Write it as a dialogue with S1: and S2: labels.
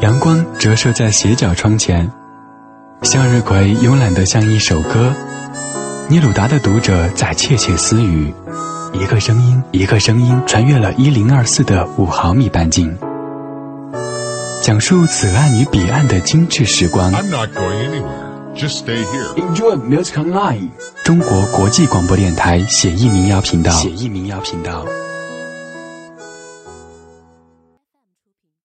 S1: 阳光折射在斜角窗前，向日葵慵懒得像一首歌。尼鲁达的读者在窃窃私语，一个声音，一个声音穿越了一零二四的五毫米半径，讲述此岸与彼岸的精致时光。
S2: I'm not going anywhere. Just stay here.
S1: Enjoy music online。中国国际广播电台写意民谣频道。写意民谣频道。